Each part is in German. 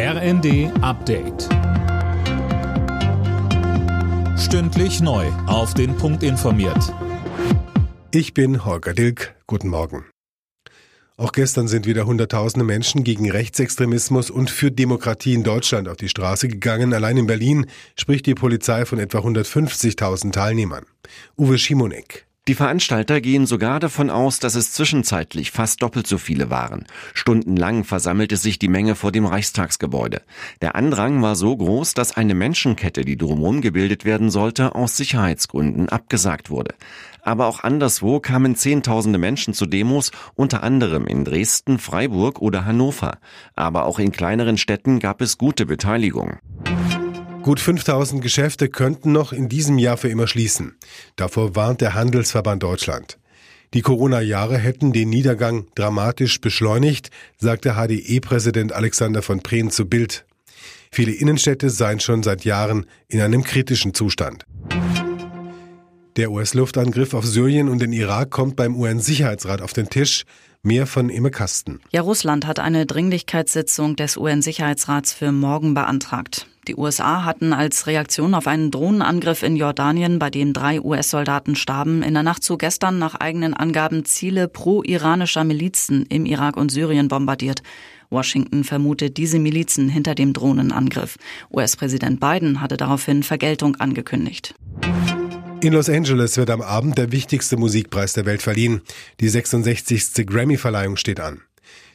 RND Update. Stündlich neu. Auf den Punkt informiert. Ich bin Holger Dilk. Guten Morgen. Auch gestern sind wieder Hunderttausende Menschen gegen Rechtsextremismus und für Demokratie in Deutschland auf die Straße gegangen. Allein in Berlin spricht die Polizei von etwa 150.000 Teilnehmern. Uwe Schimonek. Die Veranstalter gehen sogar davon aus, dass es zwischenzeitlich fast doppelt so viele waren. Stundenlang versammelte sich die Menge vor dem Reichstagsgebäude. Der Andrang war so groß, dass eine Menschenkette, die drumherum gebildet werden sollte, aus Sicherheitsgründen abgesagt wurde. Aber auch anderswo kamen Zehntausende Menschen zu Demos, unter anderem in Dresden, Freiburg oder Hannover. Aber auch in kleineren Städten gab es gute Beteiligung. Gut 5000 Geschäfte könnten noch in diesem Jahr für immer schließen. Davor warnt der Handelsverband Deutschland. Die Corona-Jahre hätten den Niedergang dramatisch beschleunigt, sagte HDE-Präsident Alexander von Preen zu Bild. Viele Innenstädte seien schon seit Jahren in einem kritischen Zustand. Der US-Luftangriff auf Syrien und den Irak kommt beim UN-Sicherheitsrat auf den Tisch. Mehr von Imme Kasten. Ja, Russland hat eine Dringlichkeitssitzung des UN-Sicherheitsrats für morgen beantragt. Die USA hatten als Reaktion auf einen Drohnenangriff in Jordanien, bei dem drei US-Soldaten starben, in der Nacht zu gestern nach eigenen Angaben Ziele pro-iranischer Milizen im Irak und Syrien bombardiert. Washington vermutet diese Milizen hinter dem Drohnenangriff. US-Präsident Biden hatte daraufhin Vergeltung angekündigt. In Los Angeles wird am Abend der wichtigste Musikpreis der Welt verliehen. Die 66. Grammy-Verleihung steht an.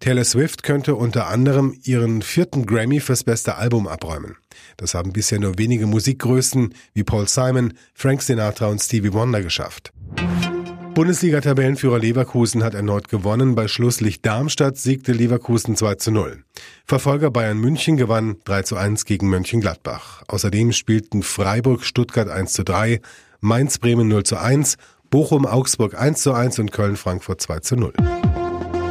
Taylor Swift könnte unter anderem ihren vierten Grammy fürs beste Album abräumen. Das haben bisher nur wenige Musikgrößen wie Paul Simon, Frank Sinatra und Stevie Wonder geschafft. Bundesliga-Tabellenführer Leverkusen hat erneut gewonnen. Bei Schlusslicht Darmstadt siegte Leverkusen 2 zu 0. Verfolger Bayern München gewann 3 zu 1 gegen Mönchengladbach. Außerdem spielten Freiburg Stuttgart 1 zu 3, Mainz Bremen 0 zu 1, Bochum Augsburg 1 zu 1 und Köln Frankfurt 2 zu 0.